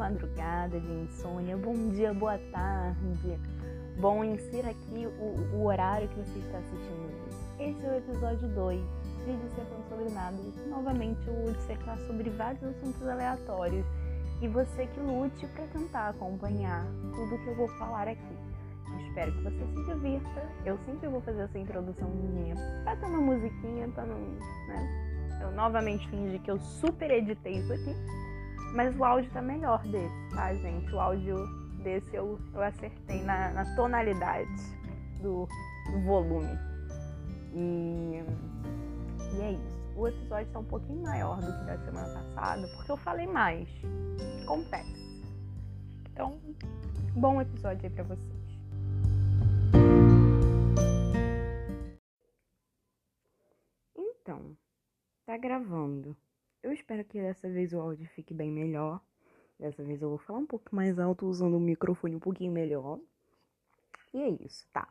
madrugada de insônia, bom dia, boa tarde. Bom, insira aqui o, o horário que você está assistindo isso. Esse é o episódio 2 de Dissertando sobre Nada. Novamente eu vou dissertar sobre vários assuntos aleatórios e você que lute para tentar acompanhar tudo que eu vou falar aqui. Espero que você se divirta. Eu sempre vou fazer essa introduçãozinha pra ter uma musiquinha, pra não. Né? Eu novamente fingi que eu super editei isso aqui. Mas o áudio tá melhor desse, tá, gente? O áudio desse eu, eu acertei na, na tonalidade do, do volume. E, e é isso. O episódio tá um pouquinho maior do que da semana passada, porque eu falei mais. Acontece. Então, bom episódio aí pra vocês. Então, tá gravando. Eu espero que dessa vez o áudio fique bem melhor. Dessa vez eu vou falar um pouco mais alto usando o microfone um pouquinho melhor. E é isso, tá?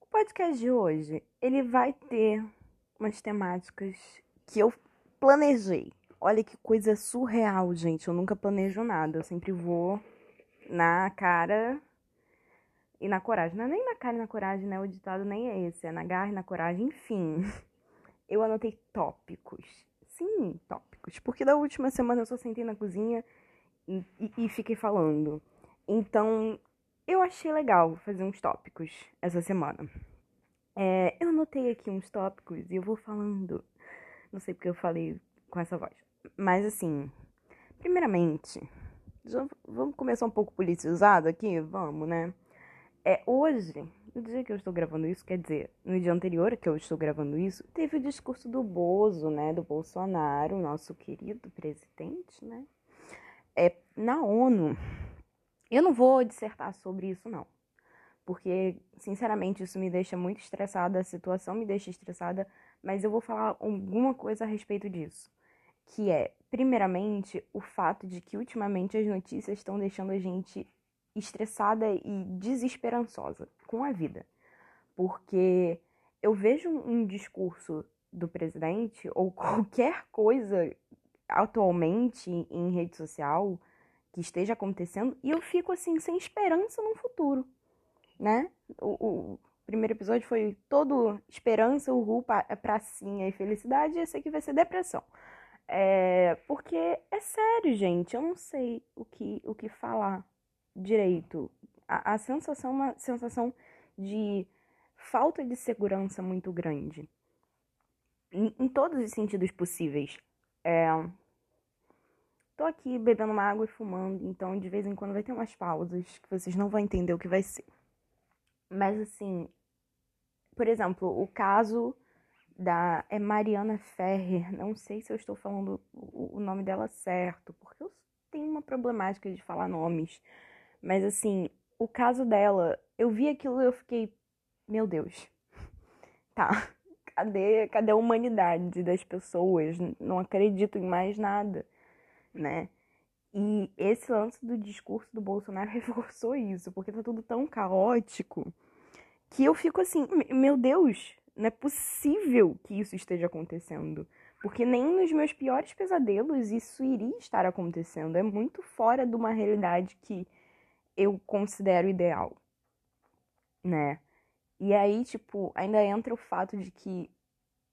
O podcast de hoje, ele vai ter umas temáticas que eu planejei. Olha que coisa surreal, gente. Eu nunca planejo nada. Eu sempre vou na cara e na coragem. Não é nem na cara e na coragem, né? O ditado nem é esse. É na garra e na coragem. Enfim, eu anotei tópicos sim tópicos. Porque da última semana eu só sentei na cozinha e, e, e fiquei falando. Então, eu achei legal fazer uns tópicos essa semana. É, eu anotei aqui uns tópicos e eu vou falando. Não sei porque eu falei com essa voz. Mas assim, primeiramente, já vamos começar um pouco politizado aqui? Vamos, né? É, hoje no dia que eu estou gravando isso, quer dizer, no dia anterior que eu estou gravando isso, teve o discurso do Bozo, né, do Bolsonaro, nosso querido presidente, né, é, na ONU. Eu não vou dissertar sobre isso, não. Porque, sinceramente, isso me deixa muito estressada, a situação me deixa estressada, mas eu vou falar alguma coisa a respeito disso. Que é, primeiramente, o fato de que ultimamente as notícias estão deixando a gente estressada e desesperançosa com a vida. Porque eu vejo um discurso do presidente ou qualquer coisa atualmente em rede social que esteja acontecendo e eu fico assim sem esperança no futuro, né? O, o primeiro episódio foi todo esperança, uhul, pracinha e felicidade, esse aqui vai ser depressão. É, porque é sério, gente, eu não sei o que, o que falar direito. A, a sensação é uma sensação de falta de segurança muito grande. Em, em todos os sentidos possíveis. É, tô aqui bebendo uma água e fumando, então de vez em quando vai ter umas pausas que vocês não vão entender o que vai ser. Mas assim, por exemplo, o caso da é Mariana Ferrer, não sei se eu estou falando o, o nome dela certo, porque eu tenho uma problemática de falar nomes. Mas assim, o caso dela, eu vi aquilo e eu fiquei, meu Deus. Tá. Cadê, cadê a humanidade das pessoas? Não acredito em mais nada, né? E esse lance do discurso do Bolsonaro reforçou isso, porque tá tudo tão caótico que eu fico assim, meu Deus, não é possível que isso esteja acontecendo. Porque nem nos meus piores pesadelos isso iria estar acontecendo. É muito fora de uma realidade que eu considero ideal, né? E aí, tipo, ainda entra o fato de que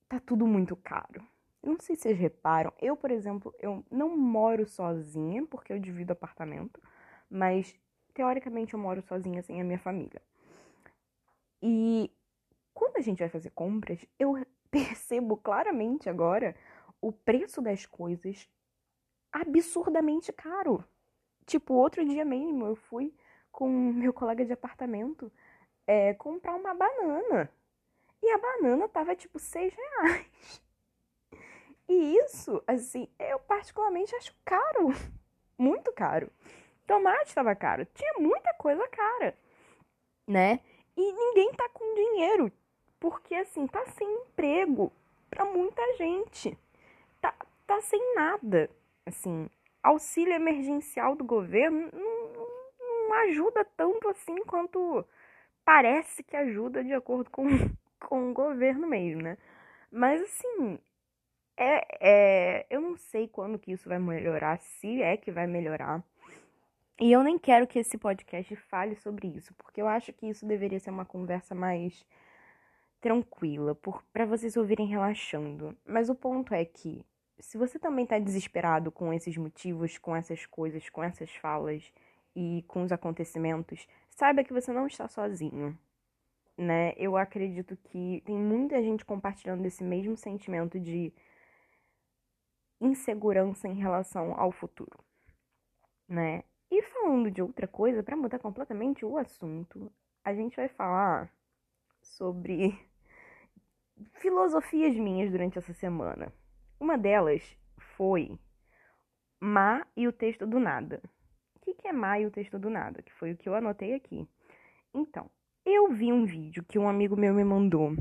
tá tudo muito caro. Não sei se vocês reparam, eu, por exemplo, eu não moro sozinha, porque eu divido apartamento, mas teoricamente eu moro sozinha sem a minha família. E quando a gente vai fazer compras, eu percebo claramente agora o preço das coisas absurdamente caro. Tipo, outro dia mesmo eu fui com meu colega de apartamento é, comprar uma banana. E a banana tava tipo seis reais. E isso, assim, eu particularmente acho caro. Muito caro. Tomate estava caro. Tinha muita coisa cara. Né? E ninguém tá com dinheiro. Porque, assim, tá sem emprego para muita gente. Tá, tá sem nada. Assim, auxílio emergencial do governo não, não ajuda tanto assim quanto parece que ajuda de acordo com, com o governo mesmo, né? Mas assim, é, é, eu não sei quando que isso vai melhorar, se é que vai melhorar. E eu nem quero que esse podcast fale sobre isso, porque eu acho que isso deveria ser uma conversa mais tranquila, para vocês ouvirem relaxando. Mas o ponto é que, se você também tá desesperado com esses motivos, com essas coisas, com essas falas e com os acontecimentos, saiba que você não está sozinho. Né? Eu acredito que tem muita gente compartilhando esse mesmo sentimento de insegurança em relação ao futuro, né? E falando de outra coisa, para mudar completamente o assunto, a gente vai falar sobre filosofias minhas durante essa semana. Uma delas foi Má e o texto do nada. O que é Má e o texto do nada? Que foi o que eu anotei aqui. Então, eu vi um vídeo que um amigo meu me mandou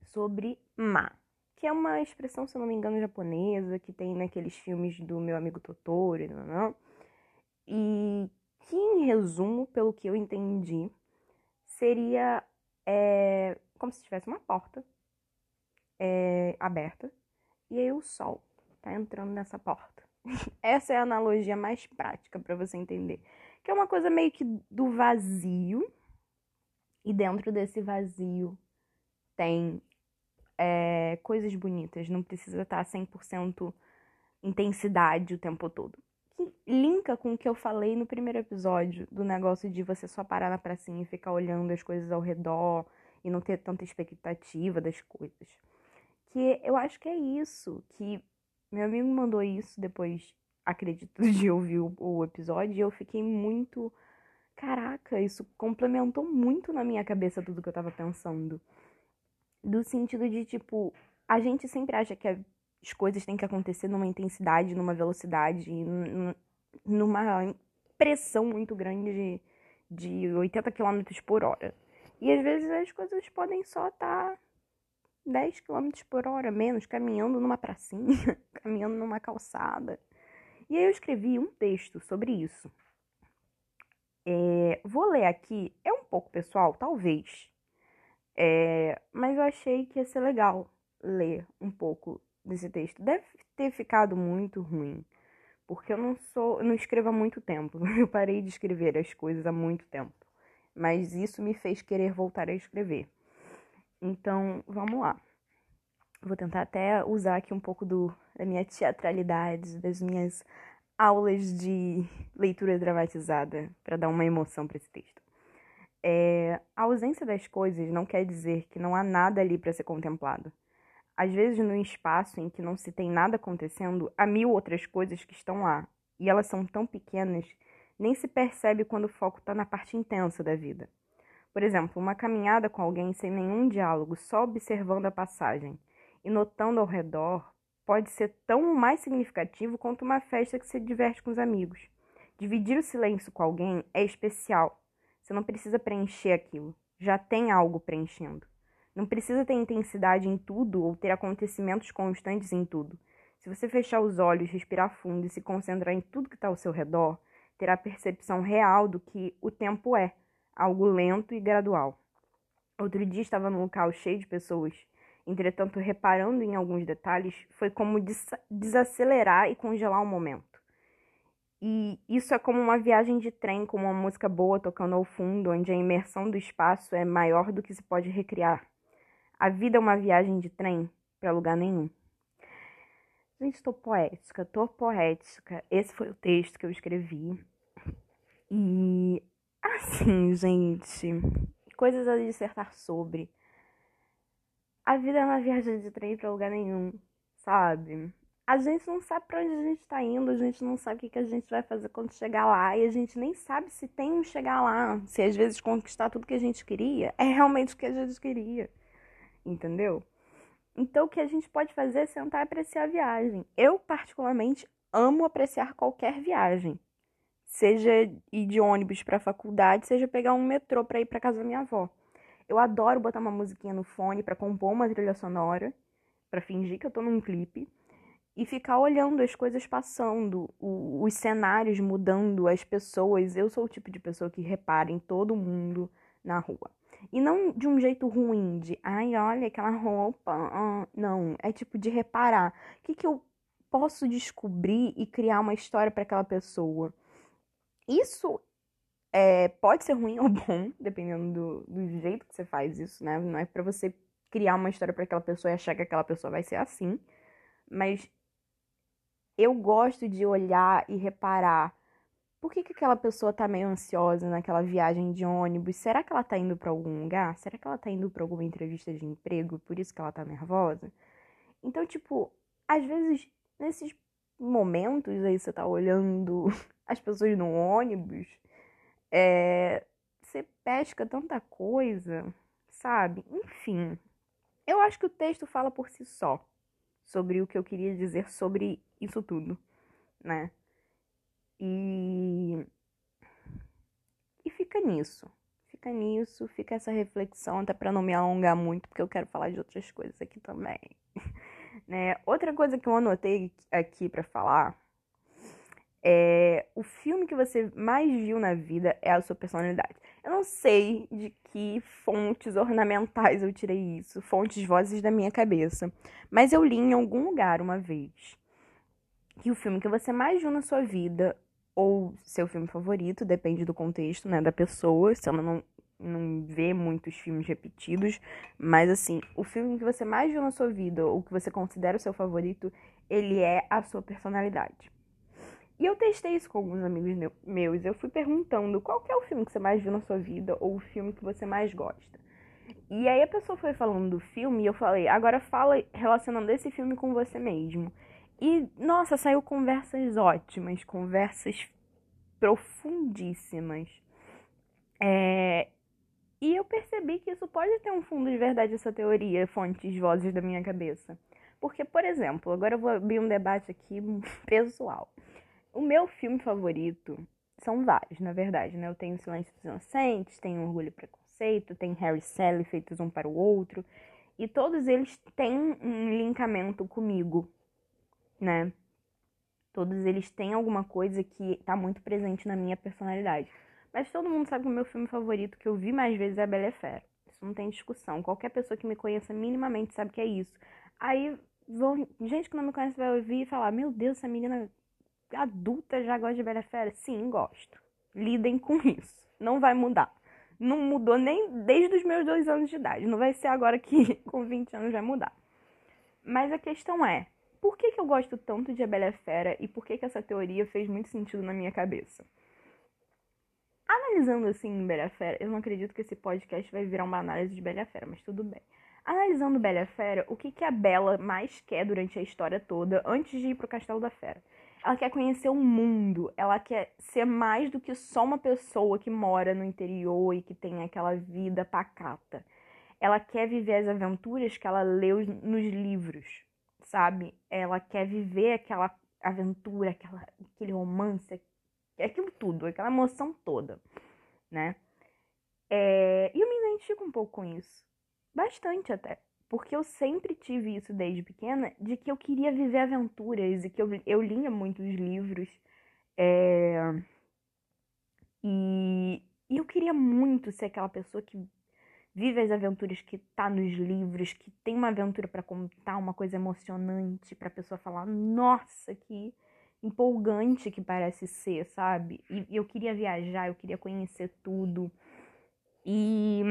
sobre Má que é uma expressão, se eu não me engano, japonesa, que tem naqueles filmes do meu amigo Totoro, não, não, e que, em resumo, pelo que eu entendi, seria é, como se tivesse uma porta é, aberta e aí o sol tá entrando nessa porta. Essa é a analogia mais prática para você entender, que é uma coisa meio que do vazio e dentro desse vazio tem é, coisas bonitas, não precisa estar 100% intensidade o tempo todo. Que linka com o que eu falei no primeiro episódio do negócio de você só parar na pracinha e ficar olhando as coisas ao redor e não ter tanta expectativa das coisas. Que eu acho que é isso, que meu amigo mandou isso depois, acredito, de ouvir o, o episódio e eu fiquei muito. Caraca, isso complementou muito na minha cabeça tudo que eu tava pensando do sentido de, tipo, a gente sempre acha que as coisas têm que acontecer numa intensidade, numa velocidade, numa pressão muito grande de, de 80 km por hora. E às vezes as coisas podem só estar tá 10 km por hora menos, caminhando numa pracinha, caminhando numa calçada. E aí eu escrevi um texto sobre isso. É, vou ler aqui, é um pouco pessoal, talvez, é, mas eu achei que ia ser legal ler um pouco desse texto. Deve ter ficado muito ruim, porque eu não sou, eu não escrevo há muito tempo. Eu parei de escrever as coisas há muito tempo. Mas isso me fez querer voltar a escrever. Então, vamos lá. Vou tentar até usar aqui um pouco do, da minha teatralidade, das minhas aulas de leitura dramatizada, para dar uma emoção para esse texto. É, a ausência das coisas não quer dizer que não há nada ali para ser contemplado. Às vezes, no espaço em que não se tem nada acontecendo, há mil outras coisas que estão lá, e elas são tão pequenas, nem se percebe quando o foco está na parte intensa da vida. Por exemplo, uma caminhada com alguém sem nenhum diálogo, só observando a passagem e notando ao redor, pode ser tão mais significativo quanto uma festa que se diverte com os amigos. Dividir o silêncio com alguém é especial, você não precisa preencher aquilo. Já tem algo preenchendo. Não precisa ter intensidade em tudo ou ter acontecimentos constantes em tudo. Se você fechar os olhos, respirar fundo e se concentrar em tudo que está ao seu redor, terá percepção real do que o tempo é, algo lento e gradual. Outro dia estava num local cheio de pessoas. Entretanto, reparando em alguns detalhes, foi como desacelerar e congelar o momento. E isso é como uma viagem de trem com uma música boa tocando ao fundo, onde a imersão do espaço é maior do que se pode recriar. A vida é uma viagem de trem para lugar nenhum. Gente, tô poética, tô poética. Esse foi o texto que eu escrevi. E assim, gente, coisas a dissertar sobre. A vida é uma viagem de trem para lugar nenhum, sabe? a gente não sabe para onde a gente está indo, a gente não sabe o que, que a gente vai fazer quando chegar lá, e a gente nem sabe se tem um chegar lá, se às vezes conquistar tudo que a gente queria é realmente o que a gente queria, entendeu? Então o que a gente pode fazer é sentar e apreciar a viagem. Eu, particularmente, amo apreciar qualquer viagem, seja ir de ônibus para a faculdade, seja pegar um metrô para ir para casa da minha avó. Eu adoro botar uma musiquinha no fone para compor uma trilha sonora, para fingir que eu tô num clipe e ficar olhando as coisas passando, o, os cenários mudando, as pessoas. Eu sou o tipo de pessoa que repara em todo mundo na rua. E não de um jeito ruim, de ai, olha aquela roupa. Não, é tipo de reparar. O que, que eu posso descobrir e criar uma história para aquela pessoa? Isso é, pode ser ruim ou bom, dependendo do, do jeito que você faz isso, né? Não é para você criar uma história para aquela pessoa e achar que aquela pessoa vai ser assim. Mas eu gosto de olhar e reparar por que, que aquela pessoa tá meio ansiosa naquela viagem de ônibus? Será que ela tá indo para algum lugar? Será que ela tá indo para alguma entrevista de emprego? Por isso que ela tá nervosa? Então, tipo, às vezes, nesses momentos aí você tá olhando as pessoas no ônibus, é, você pesca tanta coisa, sabe? Enfim, eu acho que o texto fala por si só sobre o que eu queria dizer sobre isso tudo, né? E. E fica nisso. Fica nisso, fica essa reflexão, até para não me alongar muito, porque eu quero falar de outras coisas aqui também. né? Outra coisa que eu anotei aqui para falar é o filme que você mais viu na vida é a sua personalidade. Eu não sei de que fontes ornamentais eu tirei isso, fontes vozes da minha cabeça, mas eu li em algum lugar uma vez que o filme que você mais viu na sua vida ou seu filme favorito, depende do contexto, né, da pessoa, se ela não, não vê muitos filmes repetidos, mas assim, o filme que você mais viu na sua vida, ou que você considera o seu favorito, ele é a sua personalidade. E eu testei isso com alguns amigos meus, eu fui perguntando qual é o filme que você mais viu na sua vida, ou o filme que você mais gosta. E aí a pessoa foi falando do filme e eu falei, agora fala relacionando esse filme com você mesmo. E, nossa, saiu conversas ótimas, conversas profundíssimas. É... E eu percebi que isso pode ter um fundo de verdade, essa teoria, fontes, vozes da minha cabeça. Porque, por exemplo, agora eu vou abrir um debate aqui pessoal. O meu filme favorito são vários, na verdade, né? Eu tenho Silêncio dos Inocentes, tenho Orgulho e Preconceito, tem Harry e Sally feitos um para o outro. E todos eles têm um linkamento comigo, né? Todos eles têm alguma coisa que tá muito presente na minha personalidade. Mas todo mundo sabe que o meu filme favorito que eu vi mais vezes é a Bela Fera. Isso não tem discussão. Qualquer pessoa que me conheça minimamente sabe que é isso. Aí, vão, gente que não me conhece vai ouvir e falar: Meu Deus, essa menina adulta já gosta de Bela Fera? Sim, gosto. Lidem com isso. Não vai mudar. Não mudou nem desde os meus dois anos de idade. Não vai ser agora que com 20 anos vai mudar. Mas a questão é: por que, que eu gosto tanto de A Bela Fera e por que, que essa teoria fez muito sentido na minha cabeça? Analisando assim Bela Fera, eu não acredito que esse podcast vai virar uma análise de Bela Fera, mas tudo bem. Analisando Bela Fera, o que, que a Bela mais quer durante a história toda, antes de ir pro Castelo da Fera? Ela quer conhecer o mundo, ela quer ser mais do que só uma pessoa que mora no interior e que tem aquela vida pacata. Ela quer viver as aventuras que ela leu nos livros, sabe? Ela quer viver aquela aventura, aquela, aquele romance, aquilo tudo, aquela emoção toda, né? É, e eu me identifico um pouco com isso. Bastante até. Porque eu sempre tive isso desde pequena, de que eu queria viver aventuras e que eu, eu lia muitos livros. É, e, e eu queria muito ser aquela pessoa que vive as aventuras que tá nos livros, que tem uma aventura para contar, uma coisa emocionante para a pessoa falar, nossa, que empolgante que parece ser, sabe? E, e eu queria viajar, eu queria conhecer tudo. E,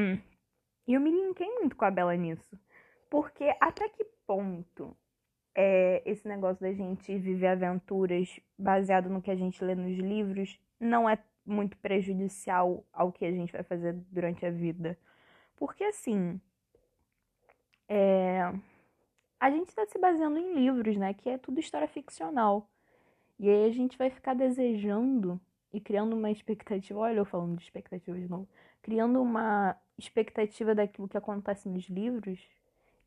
e eu me linkei muito com a Bela nisso. Porque até que ponto é, esse negócio da gente viver aventuras baseado no que a gente lê nos livros não é muito prejudicial ao que a gente vai fazer durante a vida? Porque assim, é... a gente está se baseando em livros, né? Que é tudo história ficcional. E aí a gente vai ficar desejando e criando uma expectativa. Olha, eu falando de expectativa de novo. Criando uma expectativa daquilo que acontece nos livros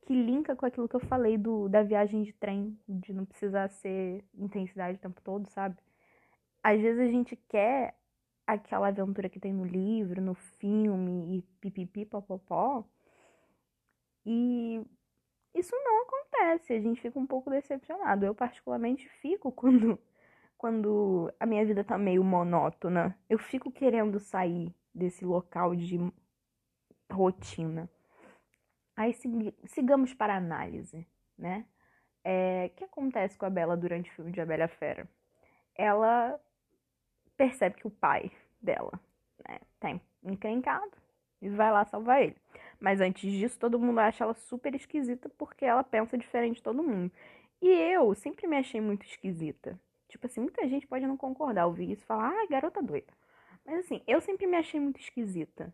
que linka com aquilo que eu falei do, da viagem de trem, de não precisar ser intensidade o tempo todo, sabe? Às vezes a gente quer aquela aventura que tem no livro, no filme e pipipi popopó. E isso não acontece, a gente fica um pouco decepcionado. Eu particularmente fico quando quando a minha vida tá meio monótona. Eu fico querendo sair desse local de rotina. Aí sigamos para a análise, né? É, o que acontece com a Bela durante o filme de A Bela Fera? Ela percebe que o pai dela né, tá encrencado e vai lá salvar ele. Mas antes disso, todo mundo acha ela super esquisita porque ela pensa diferente de todo mundo. E eu sempre me achei muito esquisita. Tipo assim, muita gente pode não concordar, ouvir isso e falar, ah, garota doida. Mas assim, eu sempre me achei muito esquisita.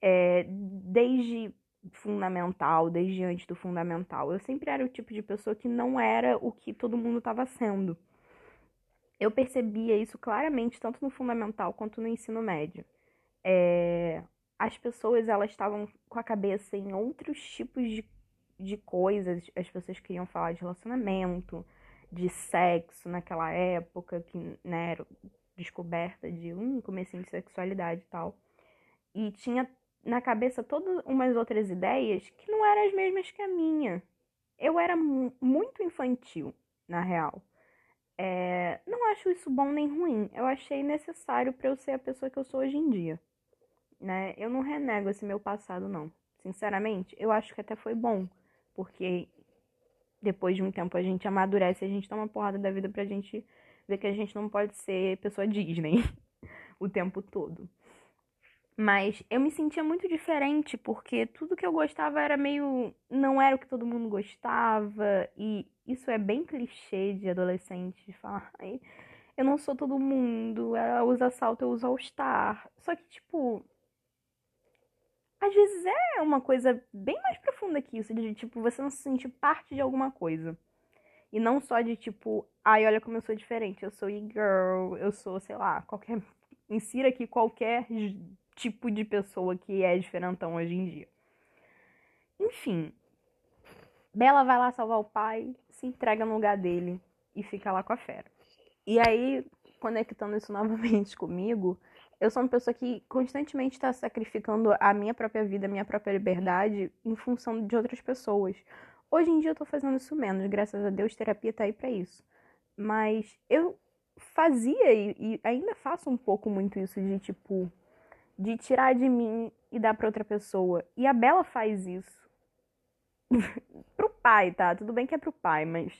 É, desde fundamental, desde antes do fundamental. Eu sempre era o tipo de pessoa que não era o que todo mundo estava sendo. Eu percebia isso claramente, tanto no fundamental quanto no ensino médio. É, as pessoas, elas estavam com a cabeça em outros tipos de, de coisas. As pessoas queriam falar de relacionamento, de sexo naquela época, que né, era descoberta de um comecinho de sexualidade e tal. E tinha na cabeça todas umas outras ideias que não eram as mesmas que a minha. Eu era muito infantil, na real. É, não acho isso bom nem ruim. Eu achei necessário para eu ser a pessoa que eu sou hoje em dia. Né? Eu não renego esse meu passado, não. Sinceramente, eu acho que até foi bom. Porque depois de um tempo a gente amadurece, a gente toma uma porrada da vida pra gente ver que a gente não pode ser pessoa Disney o tempo todo. Mas eu me sentia muito diferente, porque tudo que eu gostava era meio. não era o que todo mundo gostava. E isso é bem clichê de adolescente, de falar, ai, eu não sou todo mundo, ela usa salto, eu uso all-star. Só que, tipo. Às vezes é uma coisa bem mais profunda que isso, de tipo, você não se sentir parte de alguma coisa. E não só de tipo, ai, olha como eu sou diferente, eu sou e-girl, eu sou, sei lá, qualquer. Insira aqui qualquer tipo de pessoa que é diferentão hoje em dia. Enfim, Bela vai lá salvar o pai, se entrega no lugar dele e fica lá com a fera. E aí, conectando isso novamente comigo, eu sou uma pessoa que constantemente está sacrificando a minha própria vida, a minha própria liberdade em função de outras pessoas. Hoje em dia eu tô fazendo isso menos, graças a Deus, terapia tá aí para isso. Mas eu fazia e, e ainda faço um pouco muito isso de tipo de tirar de mim e dar para outra pessoa. E a Bela faz isso. pro pai, tá? Tudo bem que é pro pai, mas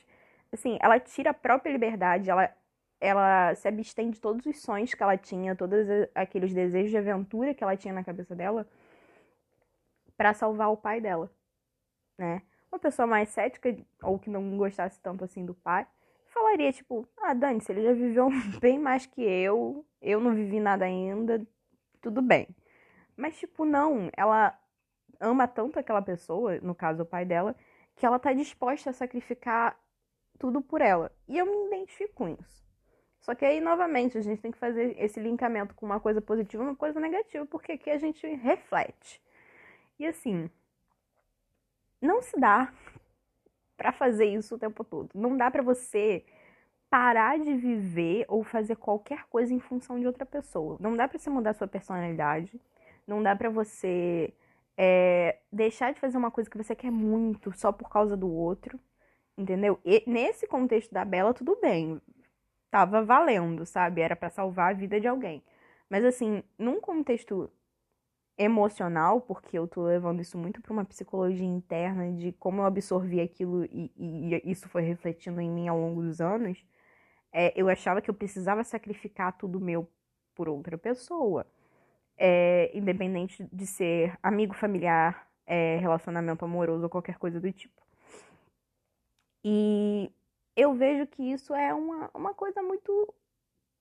assim, ela tira a própria liberdade, ela ela se abstém de todos os sonhos que ela tinha, todos aqueles desejos de aventura que ela tinha na cabeça dela para salvar o pai dela, né? Uma pessoa mais cética ou que não gostasse tanto assim do pai, falaria tipo: "Ah, Dani, se ele já viveu bem mais que eu, eu não vivi nada ainda, tudo bem. Mas, tipo, não, ela ama tanto aquela pessoa, no caso o pai dela, que ela tá disposta a sacrificar tudo por ela. E eu me identifico com isso. Só que aí, novamente, a gente tem que fazer esse linkamento com uma coisa positiva e uma coisa negativa, porque aqui a gente reflete. E assim, não se dá para fazer isso o tempo todo. Não dá para você parar de viver ou fazer qualquer coisa em função de outra pessoa. Não dá para você mudar sua personalidade, não dá para você é, deixar de fazer uma coisa que você quer muito só por causa do outro, entendeu? E nesse contexto da Bela, tudo bem, tava valendo, sabe? Era para salvar a vida de alguém. Mas assim, num contexto emocional, porque eu tô levando isso muito para uma psicologia interna de como eu absorvi aquilo e, e, e isso foi refletindo em mim ao longo dos anos é, eu achava que eu precisava sacrificar tudo meu por outra pessoa. É, independente de ser amigo, familiar, é, relacionamento amoroso ou qualquer coisa do tipo. E eu vejo que isso é uma, uma coisa muito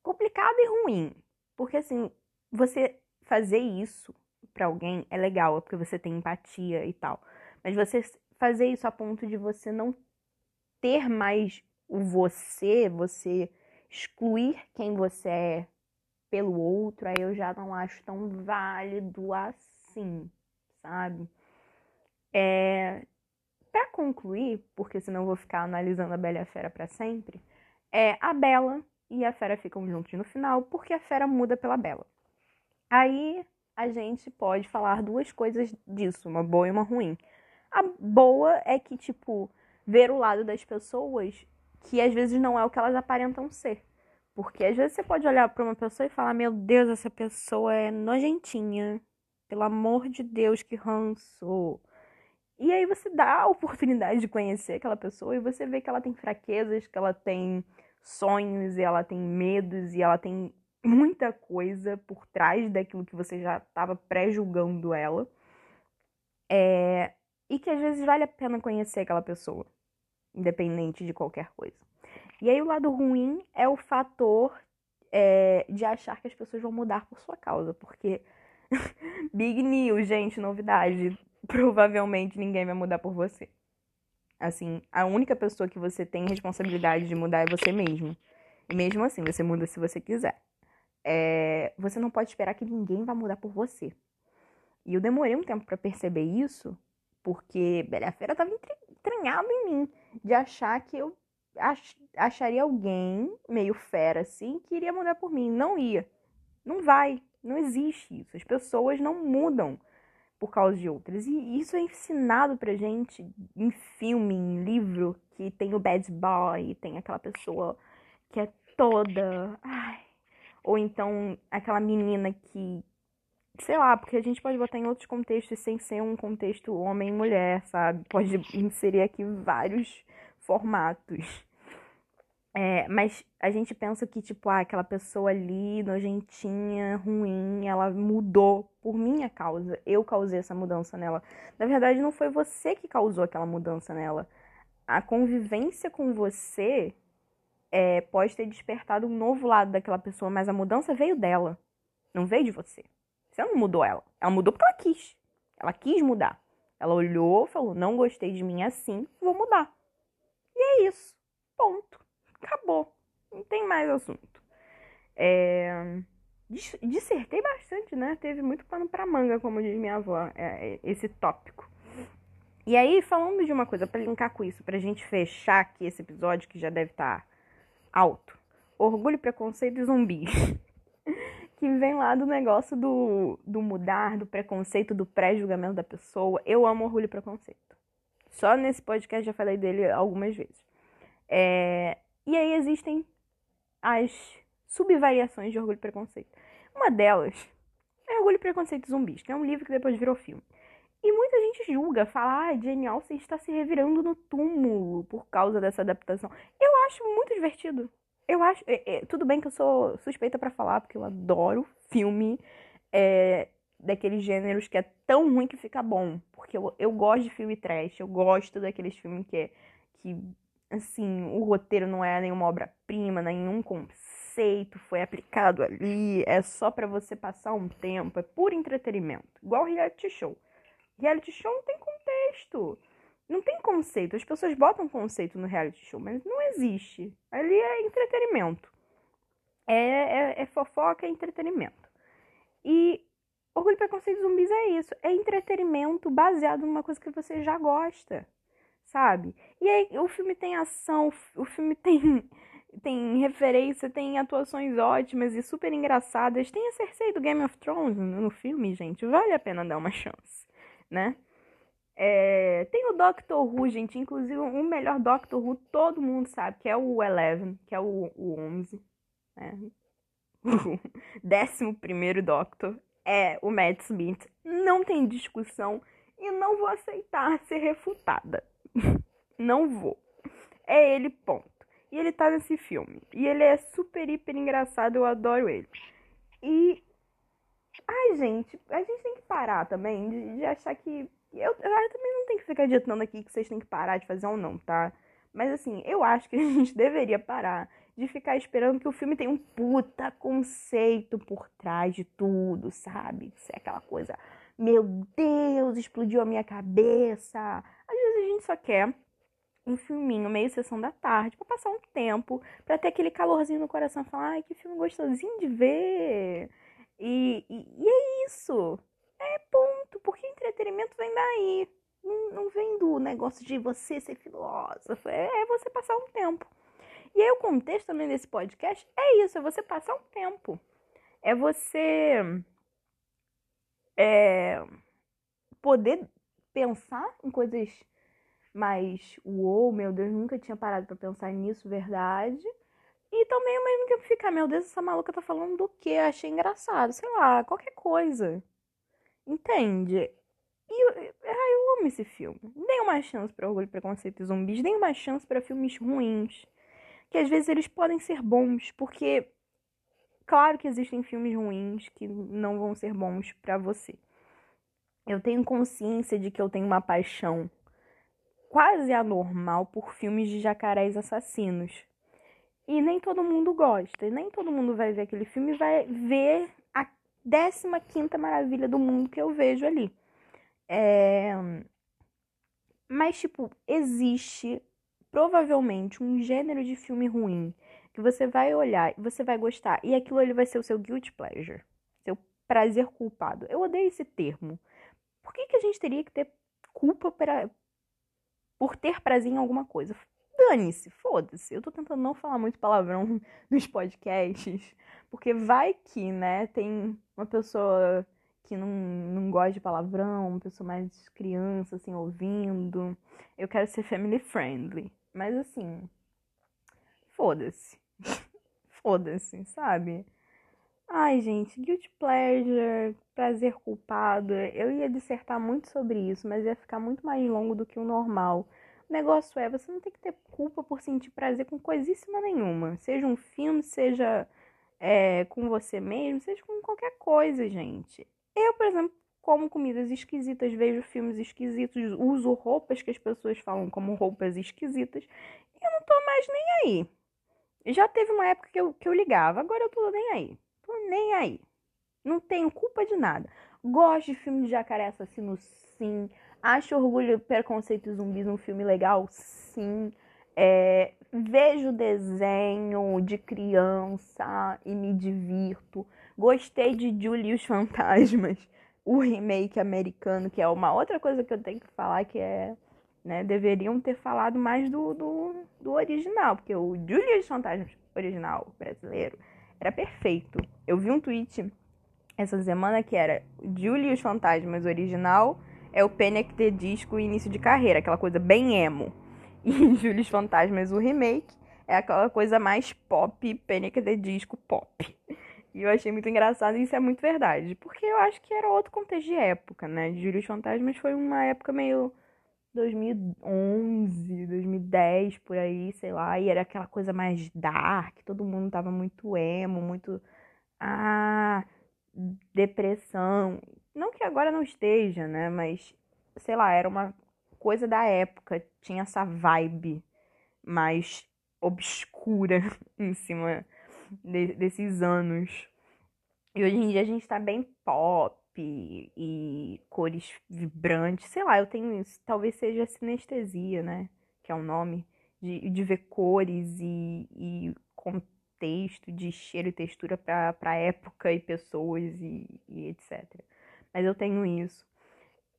complicada e ruim. Porque, assim, você fazer isso para alguém é legal, é porque você tem empatia e tal. Mas você fazer isso a ponto de você não ter mais o você, você excluir quem você é pelo outro, aí eu já não acho tão válido assim, sabe? É, para concluir, porque senão eu vou ficar analisando a Bela e a Fera para sempre, é a Bela e a Fera ficam juntos no final, porque a Fera muda pela Bela. Aí a gente pode falar duas coisas disso, uma boa e uma ruim. A boa é que, tipo, ver o lado das pessoas que às vezes não é o que elas aparentam ser. Porque às vezes você pode olhar para uma pessoa e falar: Meu Deus, essa pessoa é nojentinha. pelo amor de Deus, que ranço. E aí você dá a oportunidade de conhecer aquela pessoa e você vê que ela tem fraquezas, que ela tem sonhos, e ela tem medos, e ela tem muita coisa por trás daquilo que você já estava pré-julgando ela. É... E que às vezes vale a pena conhecer aquela pessoa, independente de qualquer coisa. E aí o lado ruim é o fator é, de achar que as pessoas vão mudar por sua causa, porque big news, gente, novidade, provavelmente ninguém vai mudar por você. Assim, a única pessoa que você tem responsabilidade de mudar é você mesmo. E mesmo assim, você muda se você quiser. É, você não pode esperar que ninguém vá mudar por você. E eu demorei um tempo para perceber isso, porque Bela Fera tava entranhado em mim, de achar que eu ach, acharia alguém meio fera assim que iria mudar por mim. Não ia. Não vai. Não existe isso. As pessoas não mudam por causa de outras. E isso é ensinado pra gente em filme, em livro, que tem o bad boy, tem aquela pessoa que é toda. Ai. Ou então aquela menina que. Sei lá, porque a gente pode botar em outros contextos sem ser um contexto homem e mulher, sabe? Pode inserir aqui vários formatos. É, mas a gente pensa que, tipo, ah, aquela pessoa ali, nojentinha, ruim, ela mudou por minha causa. Eu causei essa mudança nela. Na verdade, não foi você que causou aquela mudança nela. A convivência com você é, pode ter despertado um novo lado daquela pessoa, mas a mudança veio dela. Não veio de você. Você não mudou ela. Ela mudou porque ela quis. Ela quis mudar. Ela olhou, falou: não gostei de mim assim, vou mudar. E é isso. Ponto. Acabou. Não tem mais assunto. É... Dissertei bastante, né? Teve muito pano pra manga, como diz minha avó, é, esse tópico. E aí, falando de uma coisa para linkar com isso, pra gente fechar aqui esse episódio que já deve estar tá alto. Orgulho, preconceito e zumbis. que vem lá do negócio do, do mudar, do preconceito, do pré-julgamento da pessoa. Eu amo orgulho e preconceito. Só nesse podcast já falei dele algumas vezes. É, e aí existem as subvariações de Orgulho e Preconceito. Uma delas é Orgulho e Preconceito Zumbis, que é um livro que depois virou filme. E muita gente julga, fala, ah, Jane Austen está se revirando no túmulo por causa dessa adaptação. Eu acho muito divertido. Eu acho. É, é, tudo bem que eu sou suspeita para falar, porque eu adoro filme é, daqueles gêneros que é tão ruim que fica bom. Porque eu, eu gosto de filme trash, eu gosto daqueles filmes que, que assim, o roteiro não é nenhuma obra-prima, nenhum conceito foi aplicado ali, é só para você passar um tempo, é puro entretenimento, igual reality show. Reality show não tem contexto, não tem conceito. As pessoas botam conceito no reality show, mas não existe. Ali é entretenimento. É, é, é fofoca, é entretenimento. E Orgulho, Preconceito e Zumbis é isso. É entretenimento baseado numa coisa que você já gosta sabe? E aí o filme tem ação, o filme tem tem referência, tem atuações ótimas e super engraçadas. Tem a Cersei do Game of Thrones no filme, gente. Vale a pena dar uma chance, né? É, tem o Doctor Who, gente. Inclusive, o melhor Doctor Who todo mundo sabe, que é o Eleven, que é o, o 11. Né? O décimo primeiro Doctor é o Matt Smith. Não tem discussão e não vou aceitar ser refutada. não vou. É ele, ponto. E ele tá nesse filme. E ele é super, hiper engraçado, eu adoro ele. E. Ai, gente, a gente tem que parar também de, de achar que. Eu, eu, também não tenho que ficar ditando aqui que vocês têm que parar de fazer ou não, tá? Mas assim, eu acho que a gente deveria parar de ficar esperando que o filme tenha um puta conceito por trás de tudo, sabe? Ser é aquela coisa, meu Deus, explodiu a minha cabeça. Às vezes a gente só quer um filminho meio sessão da tarde para passar um tempo, para ter aquele calorzinho no coração, falar, ai, que filme gostosinho de ver. E, e, e é isso. É porque entretenimento vem daí. Não, vem do negócio de você ser filósofo, é, é você passar um tempo. E aí o contexto também desse podcast é isso, é você passar um tempo. É você é, poder pensar em coisas mais, uou, meu Deus, nunca tinha parado para pensar nisso, verdade. E também ao mesmo tempo ficar, meu Deus, essa maluca tá falando do quê? Eu achei engraçado, sei lá, qualquer coisa. Entende? E eu, eu amo esse filme. Dê uma chance para Orgulho, Preconceito e Zumbis. Dê uma chance para filmes ruins. Que às vezes eles podem ser bons, porque claro que existem filmes ruins que não vão ser bons para você. Eu tenho consciência de que eu tenho uma paixão quase anormal por filmes de jacarés assassinos. E nem todo mundo gosta, nem todo mundo vai ver aquele filme e vai ver 15 maravilha do mundo que eu vejo ali. É... Mas, tipo, existe provavelmente um gênero de filme ruim que você vai olhar e você vai gostar, e aquilo ali vai ser o seu guilty pleasure, seu prazer culpado. Eu odeio esse termo. Por que, que a gente teria que ter culpa pra, por ter prazer em alguma coisa? Dane-se, foda-se. Eu tô tentando não falar muito palavrão nos podcasts, porque vai que, né, tem uma pessoa que não, não gosta de palavrão, uma pessoa mais criança, assim, ouvindo. Eu quero ser family friendly. Mas assim, foda-se. foda-se, sabe? Ai, gente, guilty pleasure, prazer culpado. Eu ia dissertar muito sobre isso, mas ia ficar muito mais longo do que o normal. Negócio é, você não tem que ter culpa por sentir prazer com coisíssima nenhuma. Seja um filme, seja é, com você mesmo, seja com qualquer coisa, gente. Eu, por exemplo, como comidas esquisitas, vejo filmes esquisitos, uso roupas que as pessoas falam como roupas esquisitas e eu não tô mais nem aí. Já teve uma época que eu, que eu ligava, agora eu tô nem aí. Tô nem aí. Não tenho culpa de nada. Gosto de filme de jacaré assassino, sim. Acho Orgulho, Preconceito e Zumbis um filme legal, sim. É, vejo desenho de criança e me divirto. Gostei de Julie e os Fantasmas, o remake americano, que é uma outra coisa que eu tenho que falar que é né? Deveriam ter falado mais do, do, do original, porque o Julius Fantasmas original brasileiro era perfeito. Eu vi um tweet essa semana que era Julius Fantasmas original é o Panic! The Disco início de carreira, aquela coisa bem emo. E Julius Fantasmas o remake é aquela coisa mais pop, Panic! The Disco pop. E eu achei muito engraçado e isso é muito verdade. Porque eu acho que era outro contexto de época, né? Julius Fantasmas foi uma época meio 2011, 2010, por aí, sei lá, e era aquela coisa mais dark, todo mundo tava muito emo, muito ah, depressão. Não que agora não esteja, né, mas sei lá, era uma coisa da época, tinha essa vibe mais obscura em cima de, desses anos. E hoje em dia a gente tá bem pop, e cores vibrantes, sei lá, eu tenho isso, talvez seja sinestesia, né? Que é o nome, de, de ver cores e, e contexto de cheiro e textura para época e pessoas e, e, etc. Mas eu tenho isso.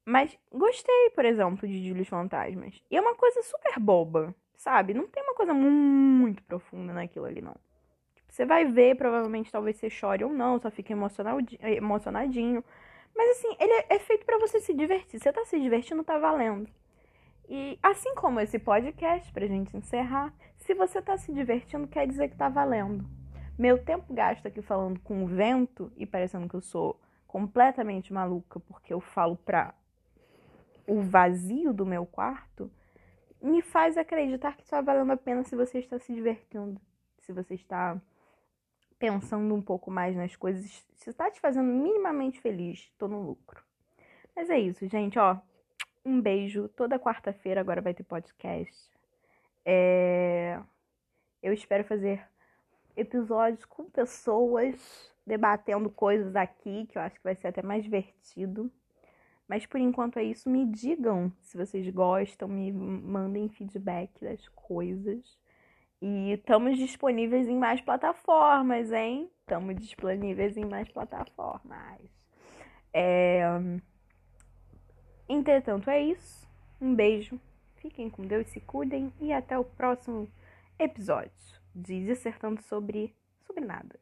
Mas gostei, por exemplo, de Julius Fantasmas. E é uma coisa super boba, sabe? Não tem uma coisa muito profunda naquilo ali, não. Você vai ver, provavelmente talvez você chore ou não, só fique emocionadinho. Mas assim, ele é feito para você se divertir. Você tá se divertindo, tá valendo. E assim como esse podcast, pra gente encerrar, se você tá se divertindo, quer dizer que tá valendo. Meu tempo gasto aqui falando com o vento e parecendo que eu sou completamente maluca porque eu falo pra o vazio do meu quarto, me faz acreditar que está valendo a pena se você está se divertindo, se você está pensando um pouco mais nas coisas, se está te fazendo minimamente feliz, tô no lucro. Mas é isso, gente, ó. Um beijo. Toda quarta-feira agora vai ter podcast. É... Eu espero fazer episódios com pessoas debatendo coisas aqui, que eu acho que vai ser até mais divertido. Mas por enquanto é isso. Me digam se vocês gostam, me mandem feedback das coisas. E estamos disponíveis em mais plataformas, hein? Estamos disponíveis em mais plataformas. É... Entretanto, é isso. Um beijo. Fiquem com Deus, se cuidem e até o próximo episódio de Dissertando sobre, sobre nada.